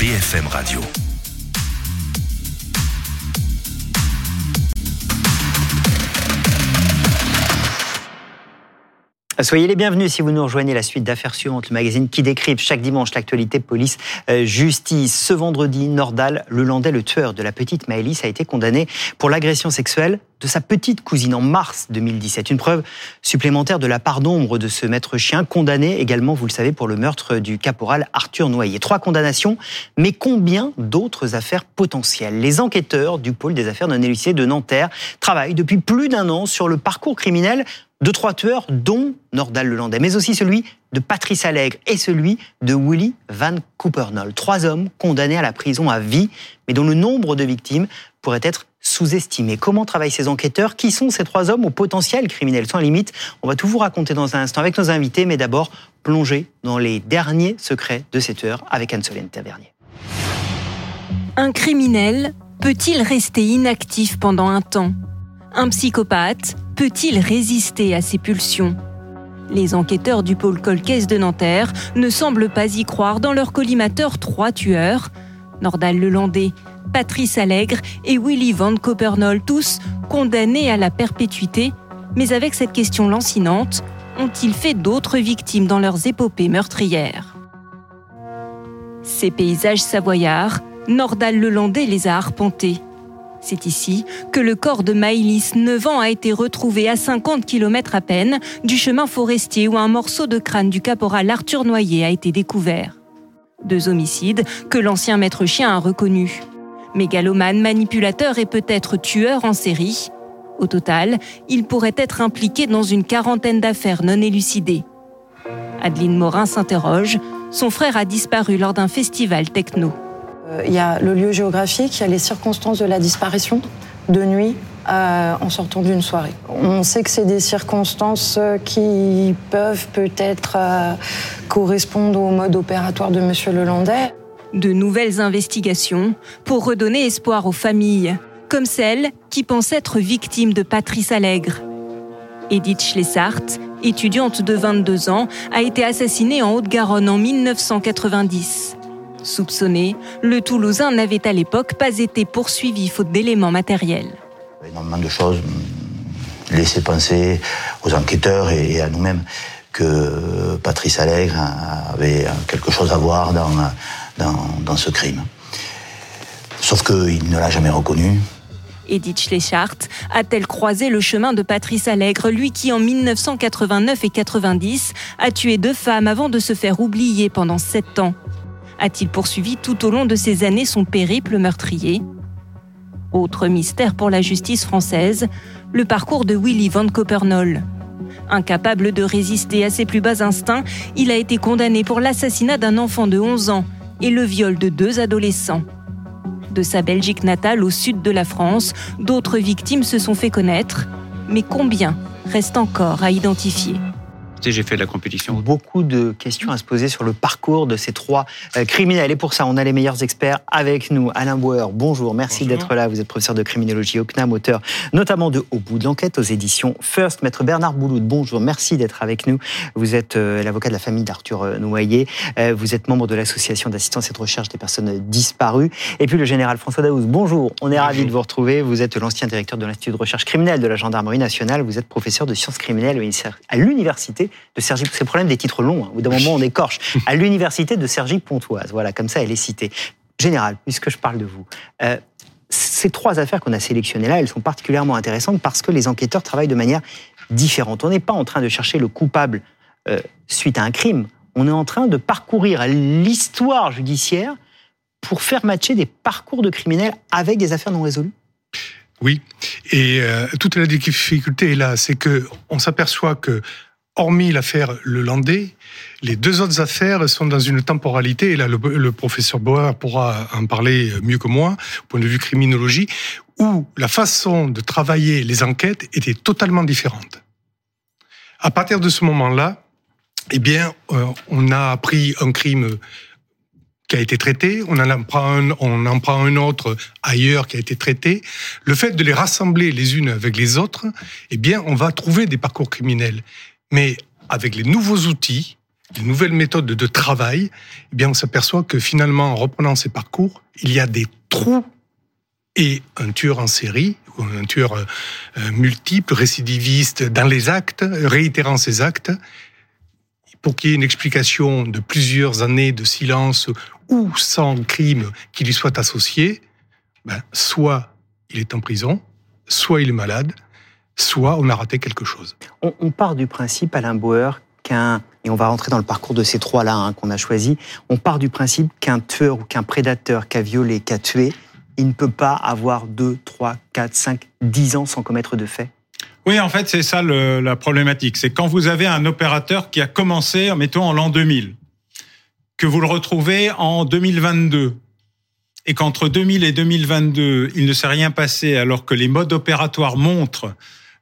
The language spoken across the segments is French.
BFM Radio. Soyez les bienvenus si vous nous rejoignez la suite d'affaires suivantes, le magazine qui décrit chaque dimanche l'actualité police euh, justice. Ce vendredi, Nordal, le Landais, le tueur de la petite Maëlys, a été condamné pour l'agression sexuelle de sa petite cousine en mars 2017. Une preuve supplémentaire de la part d'ombre de ce maître chien, condamné également, vous le savez, pour le meurtre du caporal Arthur Noyer. Trois condamnations, mais combien d'autres affaires potentielles? Les enquêteurs du pôle des affaires non élucidées de Nanterre travaillent depuis plus d'un an sur le parcours criminel de trois tueurs, dont Nordal Lelandais, mais aussi celui de Patrice Allègre et celui de Willy Van Coopernol. Trois hommes condamnés à la prison à vie, mais dont le nombre de victimes pourrait être sous-estimé. Comment travaillent ces enquêteurs? Qui sont ces trois hommes au potentiel criminel? Sans limite On va tout vous raconter dans un instant avec nos invités, mais d'abord plonger dans les derniers secrets de cette heure avec Anne-Solène Tavernier. Un criminel peut-il rester inactif pendant un temps? Un psychopathe peut-il résister à ses pulsions? Les enquêteurs du pôle Colcaise de Nanterre ne semblent pas y croire dans leur collimateur trois tueurs, Nordal Lelandais, Patrice Allègre et Willy Van Copernol, tous condamnés à la perpétuité, mais avec cette question lancinante, ont-ils fait d'autres victimes dans leurs épopées meurtrières? Ces paysages savoyards, Nordal Lelandais les a arpentés. C'est ici que le corps de Maïlis, 9 ans, a été retrouvé à 50 km à peine du chemin forestier où un morceau de crâne du caporal Arthur Noyer a été découvert. Deux homicides que l'ancien maître chien a reconnus. Mégalomane, manipulateur et peut-être tueur en série. Au total, il pourrait être impliqué dans une quarantaine d'affaires non élucidées. Adeline Morin s'interroge. Son frère a disparu lors d'un festival techno. Euh, il y a le lieu géographique, il y a les circonstances de la disparition de nuit euh, en sortant d'une soirée. On sait que c'est des circonstances qui peuvent peut-être euh, correspondre au mode opératoire de M. Lelandais. De nouvelles investigations pour redonner espoir aux familles, comme celle qui pense être victime de Patrice Allègre. Edith Schlessart, étudiante de 22 ans, a été assassinée en Haute-Garonne en 1990. Soupçonné, le Toulousain n'avait à l'époque pas été poursuivi faute d'éléments matériels. Énormément de choses laissaient penser aux enquêteurs et à nous-mêmes que Patrice Allègre avait quelque chose à voir dans, dans, dans ce crime. Sauf qu'il ne l'a jamais reconnu. Edith Schleichart a-t-elle croisé le chemin de Patrice Allègre, lui qui en 1989 et 90 a tué deux femmes avant de se faire oublier pendant sept ans? A-t-il poursuivi tout au long de ces années son périple meurtrier? Autre mystère pour la justice française, le parcours de Willy Van Copernol. Incapable de résister à ses plus bas instincts, il a été condamné pour l'assassinat d'un enfant de 11 ans et le viol de deux adolescents. De sa Belgique natale au sud de la France, d'autres victimes se sont fait connaître, mais combien reste encore à identifier? J'ai fait de la compétition. Beaucoup de questions à se poser sur le parcours de ces trois euh, criminels. Et pour ça, on a les meilleurs experts avec nous. Alain Bauer, bonjour. Merci d'être là. Vous êtes professeur de criminologie au CNAM, auteur notamment de Au bout de l'enquête aux éditions First. Maître Bernard Bouloud, bonjour. Merci d'être avec nous. Vous êtes euh, l'avocat de la famille d'Arthur euh, Noyer. vous êtes membre de l'association d'assistance et de recherche des personnes disparues. Et puis le général François Daouz, bonjour. On est ravi de vous retrouver. Vous êtes l'ancien directeur de l'Institut de recherche criminelle de la gendarmerie nationale. Vous êtes professeur de sciences criminelles à l'université de Sergi. C'est le problème des titres longs. Hein. Au d'un moment, on écorche. À l'université de Sergi-Pontoise. Voilà, comme ça, elle est citée. Général, puisque je parle de vous, euh, ces trois affaires qu'on a sélectionnées là, elles sont particulièrement intéressantes parce que les enquêteurs travaillent de manière différente. On n'est pas en train de chercher le coupable euh, suite à un crime. On est en train de parcourir l'histoire judiciaire pour faire matcher des parcours de criminels avec des affaires non résolues. Oui, et euh, toute la difficulté est là, c'est que on s'aperçoit que hormis l'affaire Le Landais, les deux autres affaires sont dans une temporalité, et là le, professeur Bauer pourra en parler mieux que moi, au point de vue criminologie, où la façon de travailler les enquêtes était totalement différente. À partir de ce moment-là, eh bien, euh, on a appris un crime qui a été traité, on en prend un, on en prend un autre ailleurs qui a été traité. Le fait de les rassembler les unes avec les autres, eh bien, on va trouver des parcours criminels mais avec les nouveaux outils, de nouvelles méthodes de travail, eh bien, on s'aperçoit que finalement, en reprenant ces parcours, il y a des trous et un tueur en série, ou un tueur euh, multiple, récidiviste dans les actes, réitérant ses actes, pour qu'il y ait une explication de plusieurs années de silence ou sans crime qui lui soit associé, ben, soit il est en prison, soit il est malade, soit on a raté quelque chose. On, part du principe, Alain Bauer, qu'un, et on va rentrer dans le parcours de ces trois-là hein, qu'on a choisi, on part du principe qu'un tueur ou qu'un prédateur qui a violé, qui a tué, il ne peut pas avoir 2, 3, 4, 5, 10 ans sans commettre de faits oui, en fait, c'est ça la problématique. C'est quand vous avez un opérateur qui a commencé, mettons, en l'an 2000, que vous le retrouvez en 2022, et qu'entre 2000 et 2022, il ne s'est rien passé alors que les modes opératoires montrent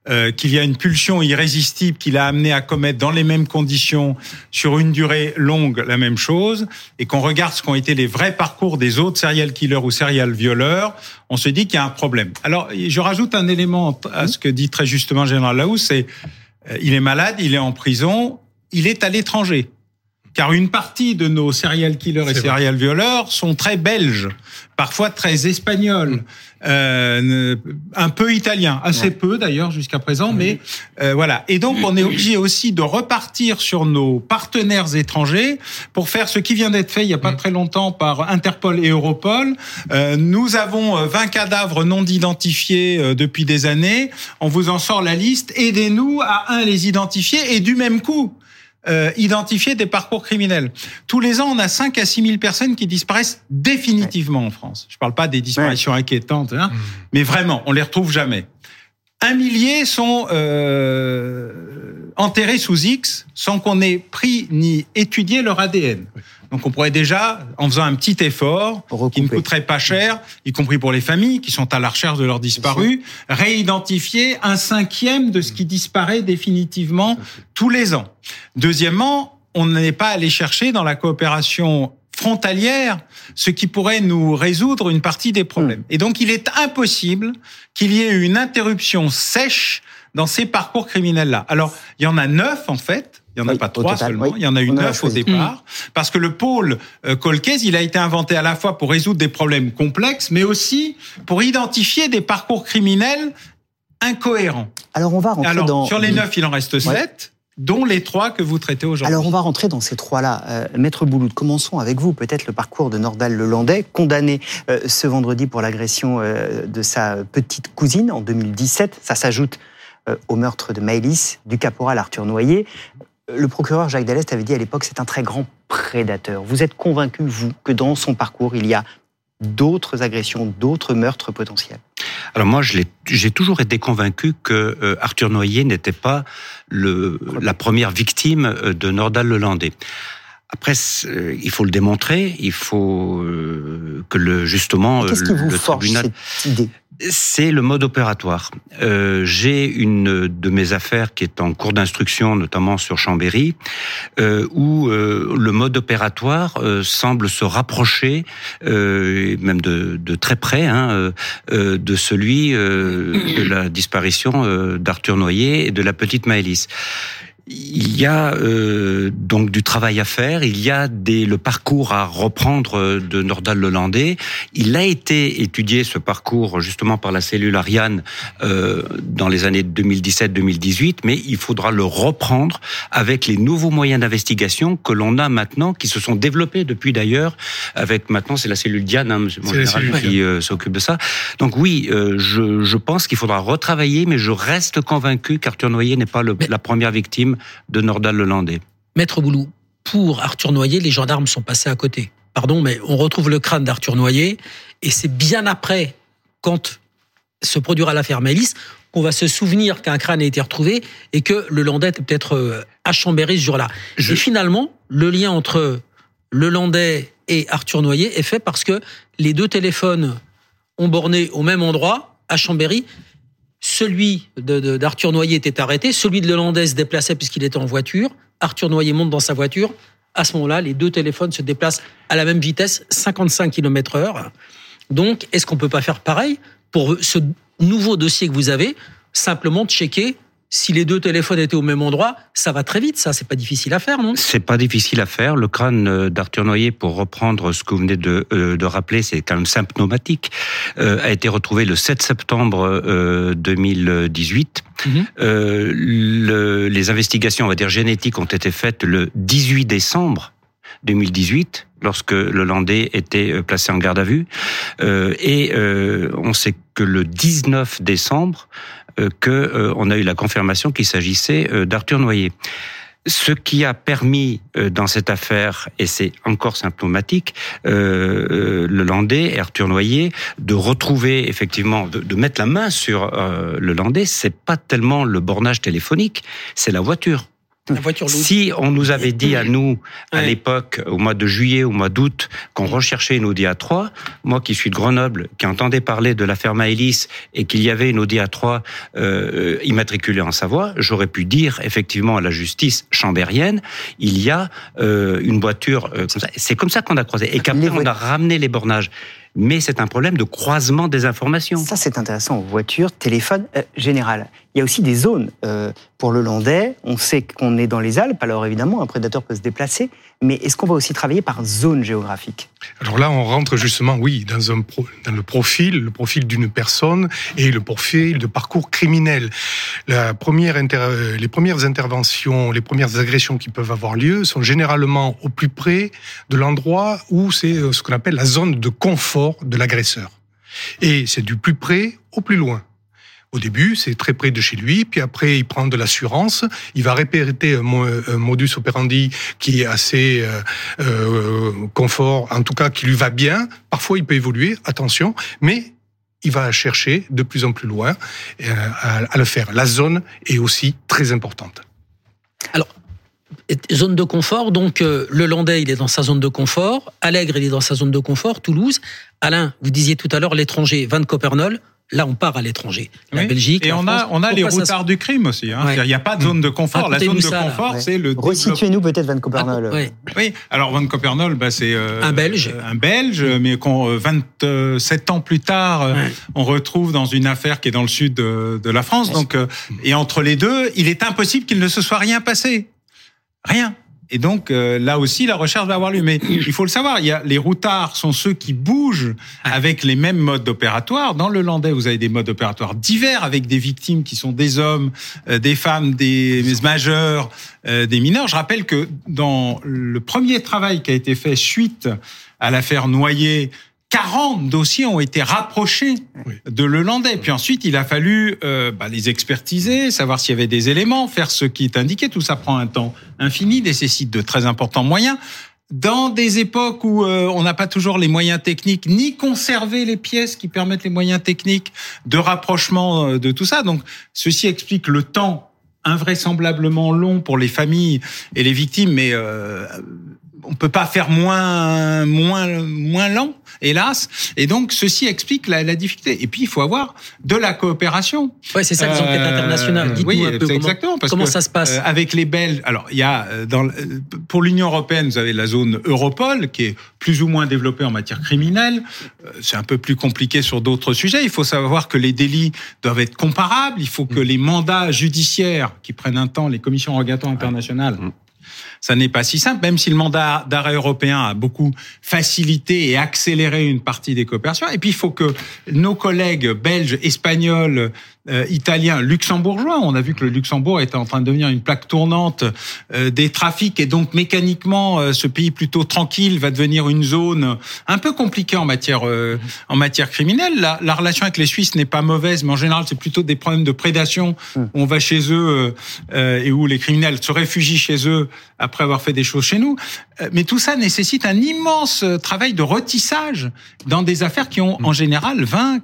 euh, qu'il y a une pulsion irrésistible qui l'a amené à commettre dans les mêmes conditions sur une durée longue la même chose, et qu'on regarde ce qu'ont été les vrais parcours des autres serial killers ou serial violeurs, on se dit qu'il y a un problème. Alors, je rajoute un élément à ce que dit très justement Général Laous, c'est euh, il est malade, il est en prison, il est à l'étranger. Car une partie de nos serial killers et serial violeurs sont très belges, parfois très espagnols, euh, un peu italiens, assez peu d'ailleurs jusqu'à présent, mais euh, voilà. Et donc on est obligé aussi de repartir sur nos partenaires étrangers pour faire ce qui vient d'être fait il y a pas très longtemps par Interpol et Europol. Euh, nous avons 20 cadavres non identifiés depuis des années. On vous en sort la liste. Aidez-nous à un les identifier et du même coup euh, identifier des parcours criminels. Tous les ans, on a 5 à 6 000 personnes qui disparaissent définitivement en France. Je ne parle pas des disparitions inquiétantes, hein, mmh. mais vraiment, on les retrouve jamais. Un millier sont euh, enterrés sous X sans qu'on ait pris ni étudié leur ADN. Donc on pourrait déjà, en faisant un petit effort, qui ne coûterait pas cher, y compris pour les familles qui sont à la recherche de leurs disparus, réidentifier un cinquième de ce qui disparaît définitivement tous les ans. Deuxièmement, on n'est pas allé chercher dans la coopération frontalière, ce qui pourrait nous résoudre une partie des problèmes. Hmm. Et donc, il est impossible qu'il y ait une interruption sèche dans ces parcours criminels-là. Alors, il y en a neuf, en fait. Il n'y en a pas trois seulement. Il y en a eu neuf au départ. Parce que le pôle euh, Colcaise, il a été inventé à la fois pour résoudre des problèmes complexes, mais aussi pour identifier des parcours criminels incohérents. Alors, on va rentrer Alors, dans... Sur les neuf, il en reste sept dont les trois que vous traitez aujourd'hui. Alors on va rentrer dans ces trois-là. Euh, Maître Bouloud, commençons avec vous, peut-être le parcours de Nordal Lelandais, condamné euh, ce vendredi pour l'agression de sa petite cousine en 2017. Ça s'ajoute au meurtre de Maëlys, du caporal Arthur Noyer. Le procureur Jacques Dallest avait dit à l'époque c'est un très grand prédateur. Vous êtes convaincu, vous, que dans son parcours, il y a d'autres agressions, d'autres meurtres potentiels alors moi, j'ai toujours été convaincu que euh, Arthur Noyer n'était pas la première victime euh, de Nordal Lelandais. Après, euh, il faut le démontrer, il faut que le justement le, le tribunal. Cette idée? C'est le mode opératoire. Euh, J'ai une de mes affaires qui est en cours d'instruction, notamment sur Chambéry, euh, où euh, le mode opératoire euh, semble se rapprocher, euh, même de, de, très près, hein, de celui de la disparition d'Arthur Noyer et de la petite Maëlys il y a euh, donc du travail à faire, il y a des, le parcours à reprendre euh, de Nordal Lelandais. Il a été étudié ce parcours justement par la cellule Ariane euh, dans les années 2017-2018, mais il faudra le reprendre avec les nouveaux moyens d'investigation que l'on a maintenant, qui se sont développés depuis d'ailleurs. Avec maintenant, c'est la cellule Diane, hein, mon général, qui euh, s'occupe de ça. Donc oui, euh, je, je, pense qu'il faudra retravailler, mais je reste convaincu qu'Arthur Noyer n'est pas le, la première victime de Nordal-Lelandais. Maître Boulou, pour Arthur Noyer, les gendarmes sont passés à côté. Pardon, mais on retrouve le crâne d'Arthur Noyer, et c'est bien après, quand se produira l'affaire Mélis, qu'on va se souvenir qu'un crâne a été retrouvé et que le Landais était peut-être euh, à Chambéry ce jour-là. Et finalement, le lien entre le Landais et Arthur Noyer est fait parce que les deux téléphones ont borné au même endroit, à Chambéry, celui d'Arthur Noyer était arrêté, celui de Lelandais se déplaçait puisqu'il était en voiture. Arthur Noyer monte dans sa voiture. À ce moment-là, les deux téléphones se déplacent à la même vitesse, 55 km heure. Donc, est-ce qu'on peut pas faire pareil pour ce nouveau dossier que vous avez, simplement checker si les deux téléphones étaient au même endroit, ça va très vite, ça, c'est pas difficile à faire, non? C'est pas difficile à faire. Le crâne euh, d'Arthur Noyer, pour reprendre ce que vous venez de, euh, de rappeler, c'est quand même symptomatique, euh, a été retrouvé le 7 septembre euh, 2018. Mhm. Euh, le- les investigations, on va dire génétiques, ont été faites le 18 décembre 2018, lorsque le Landais était euh, placé en garde à vue. Euh, et euh, on sait que le 19 décembre, euh, euh, on a eu la confirmation qu'il s'agissait euh, d'Arthur Noyer. Ce qui a permis dans cette affaire, et c'est encore symptomatique, le Landais et Arthur Noyer, de retrouver effectivement, de, de mettre la main sur le Landais, c'est pas tellement le bornage téléphonique, c'est la voiture. La voiture. Si on nous avait dit à nous, à Ouais. l'époque, au mois de juillet, au mois d'août, qu'on recherchait une Audi A3, moi qui suis de Grenoble, qui entendais parler de l'affaire Maëlys et qu'il y avait une Audi A3 euh, immatriculée en Savoie, j'aurais pu dire effectivement à la justice chambérienne, il y a euh, une voiture euh, comme ça. C'est comme ça qu'on a croisé. Et qu'après, on a ramené les bornages. Mais c'est un problème de croisement des informations. Ça, c'est intéressant. Voiture, téléphone, euh, général. Il y a aussi des zones. euh, pour le Landais, on sait qu'on est dans les Alpes, alors évidemment, un prédateur peut se déplacer, mais est-ce qu'on va aussi travailler par zone géographique? Alors là, on rentre justement, oui, dans, le profil, le profil d'une personne et le profil de parcours criminel. Euh, les premières interventions, les premières agressions qui peuvent avoir lieu sont généralement au plus près de l'endroit où c'est euh, ce qu'on appelle la zone de confort de l'agresseur. Et c'est du plus près au plus loin. Au début, c'est très près de chez lui, puis après, il prend de l'assurance, il va répéter un, mo- un modus operandi qui est assez euh, euh, confort, en tout cas qui lui va bien. Parfois, il peut évoluer, attention, mais il va chercher de plus en plus loin euh, à, le faire. La zone est aussi très importante. Zone de confort, donc le Landais, il est dans sa zone de confort. Allègre, il est dans sa zone de confort. Toulouse. Alain, vous disiez tout à l'heure l'étranger, Van Copernol. Là, on part à l'étranger. La Oui. Belgique. Et la on France. a, on a les ça routards du crime aussi. hein. Ouais. Il n'y a pas de zone de confort. La zone de ça, confort, Ouais. c'est le. Resituez-nous peut-être Van Copernol. Ah, ouais. Oui, alors Van Copernol, bah, c'est euh, Un Belge. euh, un Belge, mais qu'on euh, 27 ans plus tard, Ouais. on retrouve dans une affaire qui est dans le sud de, de la France. Donc, euh, et entre les deux, il est impossible qu'il ne se soit rien passé, rien. Et donc euh, là aussi, la recherche va avoir lieu. Mais il faut le savoir, il y a les routards sont ceux qui bougent avec les mêmes modes opératoires. Dans le Landais, vous avez des modes opératoires divers avec des victimes qui sont des hommes, euh, des femmes, des majeurs, euh, des mineurs. Je rappelle que dans le premier travail qui a été fait suite à l'affaire Noyer, 40 dossiers ont été rapprochés Oui. de le Landais. Puis ensuite, il a fallu euh, bah, les expertiser, savoir s'il y avait des éléments, faire ce qui est indiqué. Tout ça prend un temps infini, nécessite de très importants moyens. Dans des époques où euh, on n'a pas toujours les moyens techniques, ni conserver les pièces qui permettent les moyens techniques de rapprochement euh, de tout ça. Donc, ceci explique le temps invraisemblablement long pour les familles et les victimes, mais euh, on peut pas faire moins moins moins lent, hélas. Et donc ceci explique la, la difficulté. Et puis il faut avoir de la coopération. Ouais, c'est ça, les enquêtes Euh, internationales. Dites-nous oui, un peu c'est comment, exactement, parce comment que, ça se passe. Euh, avec les Belges, alors il y a euh, dans le- pour l'Union européenne, vous avez la zone Europol qui est plus ou moins développée en matière criminelle. C'est un peu plus compliqué sur d'autres sujets. Il faut savoir que les délits doivent être comparables. Il faut que les mandats judiciaires qui prennent un temps, les commissions rogatoires internationales. Ça n'est pas si simple, même si le mandat d'arrêt européen a beaucoup facilité et accéléré une partie des coopérations. Et puis, il faut que nos collègues belges, espagnols, euh, italiens, luxembourgeois, on a vu que le Luxembourg était en train de devenir une plaque tournante euh, des trafics et donc mécaniquement, euh, ce pays plutôt tranquille va devenir une zone un peu compliquée en matière euh, en matière criminelle. La, la relation avec les Suisses n'est pas mauvaise, mais en général, c'est plutôt des problèmes de prédation. Mm. où On va chez eux euh, euh, et où les criminels se réfugient chez eux après avoir fait des choses chez nous. Mais tout ça nécessite un immense travail de retissage dans des affaires qui ont en général 20,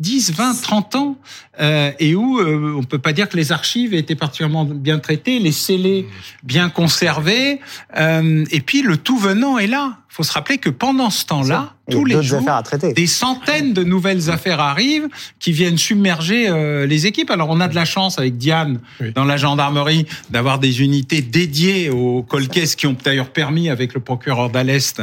10, 20, 30 ans euh, et où euh, on peut pas dire que les archives aient été particulièrement bien traitées, les scellés bien conservés. euh, et puis le tout venant est là. Il faut se rappeler que pendant ce temps-là, tous les jours, affaires à traiter. des centaines de nouvelles affaires arrivent qui viennent submerger euh, les équipes. Alors on a de la chance avec Diane Oui. dans la gendarmerie d'avoir des unités dédiées aux colcaisses qui ont d'ailleurs permis avec le procureur d'Alest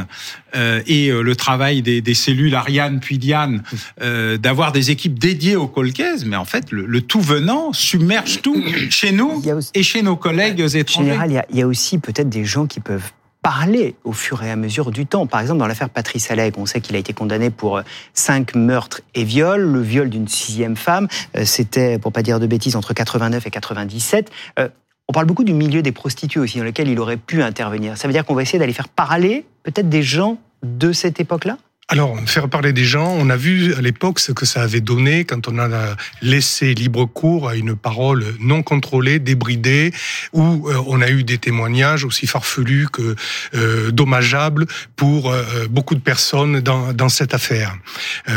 euh, et euh, le travail des, des cellules Ariane puis Diane euh, d'avoir des équipes dédiées aux colcaisses. Mais en fait, le, le tout venant submerge tout chez nous aussi- et chez nos collègues étrangers. général, il y a, il y a aussi peut-être des gens qui peuvent parler au fur et à mesure du temps. Par exemple, dans l'affaire Patrice Allègre, on sait qu'il a été condamné pour euh, cinq meurtres et viols. Le viol d'une sixième femme, euh, c'était, pour pas dire de bêtises, entre 89 et 97. Euh, On parle beaucoup du milieu des prostituées aussi, dans lequel il aurait pu intervenir. Ça veut dire qu'on va essayer d'aller faire parler peut-être des gens de cette époque-là? Alors, faire parler des gens, on a vu à l'époque ce que ça avait donné quand on a laissé libre cours à une parole non contrôlée, débridée, où euh, on a eu des témoignages aussi farfelus que euh, dommageables pour euh, beaucoup de personnes dans, dans cette affaire. Euh,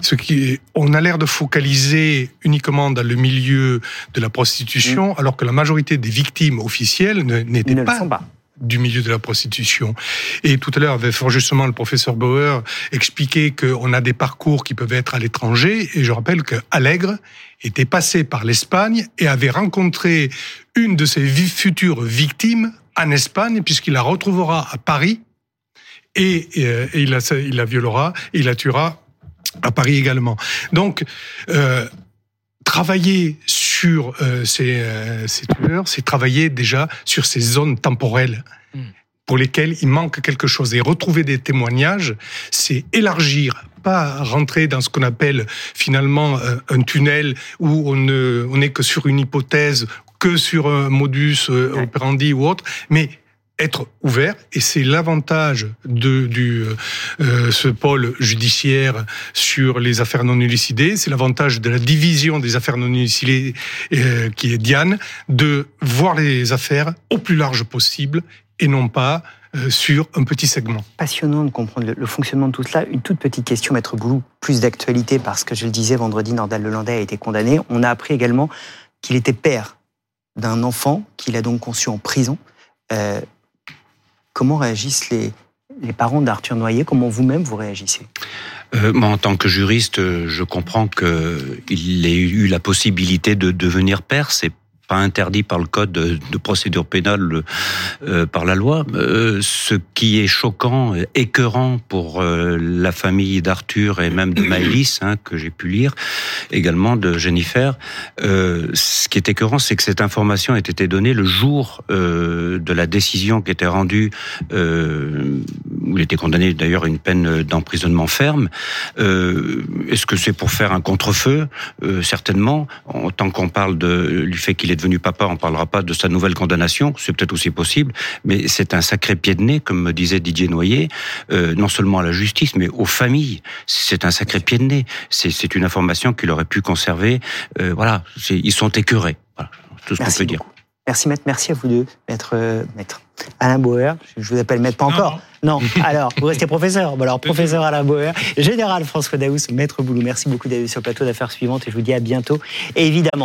ce qui, est- on a l'air de focaliser uniquement dans le milieu de la prostitution, alors que la majorité des victimes officielles n'étaient pas pas. Du milieu de la prostitution. Et tout à l'heure, avait fort justement le professeur Bauer expliqué qu'on a des parcours qui peuvent être à l'étranger. Et je rappelle que Allègre était passé par l'Espagne et avait rencontré une de ses futures victimes en Espagne, puisqu'il la retrouvera à Paris et, euh, il, la, violera, et la tuera à Paris également. Donc, euh, travailler sur euh, ces, euh, ces tueurs, c'est travailler déjà sur ces zones temporelles Mm. pour lesquelles il manque quelque chose. Et retrouver des témoignages, c'est élargir, pas rentrer dans ce qu'on appelle finalement euh, un tunnel où on ne on n'est que sur une hypothèse, que sur un modus operandi ou autre, mais être ouvert, et c'est l'avantage de du euh, ce pôle judiciaire sur les affaires non élucidées, c'est l'avantage de la division des affaires non élucidées euh, qui est Diane, de voir les affaires au plus large possible et non pas euh, sur un petit segment. passionnant de comprendre le, fonctionnement de tout cela. Une toute petite question, Maître Boulou, plus d'actualité, parce que je le disais, vendredi, Nordal Lelandais a été condamné. On a appris également qu'il était père d'un enfant qu'il a donc conçu en prison. Euh, comment réagissent les, parents d'Arthur Noyer? Comment vous-même vous réagissez? Euh, moi, en tant que juriste, euh, je comprends qu'il ait eu la possibilité de devenir père. Pas interdit par le code de, procédure pénale, euh, par la loi. Euh, ce qui est choquant, euh, écœurant pour la famille d'Arthur et même de Maëlys, hein, que j'ai pu lire, également de Jennifer, ce qui est écœurant, c'est que cette information a été donnée le jour de la décision qui était rendue, où il était condamné d'ailleurs à une peine d'emprisonnement ferme. Est-ce que c'est pour faire un contre-feu? Certainement. En tant qu'on parle du fait qu'il est devenu papa, on parlera pas de sa nouvelle condamnation. C'est peut-être aussi possible, mais c'est un sacré pied de nez, comme me disait Didier Noyer, euh, non seulement à la justice, mais aux familles. C'est un sacré pied de nez. C'est une information qu'il aurait pu conserver. Euh, voilà, ils sont écœurés. Voilà, c'est tout ce qu'on peut dire. Merci, Maître. Merci à vous deux, Maître. euh, maître. Alain Bauer, je- vous appelle Maître pas encore. Non, alors, vous restez professeur. Bon, alors, professeur Alain Bauer, Général François Daous, Maître Boulou, merci beaucoup d'être sur le plateau d'affaires suivantes et je vous dis à bientôt. Et évidemment,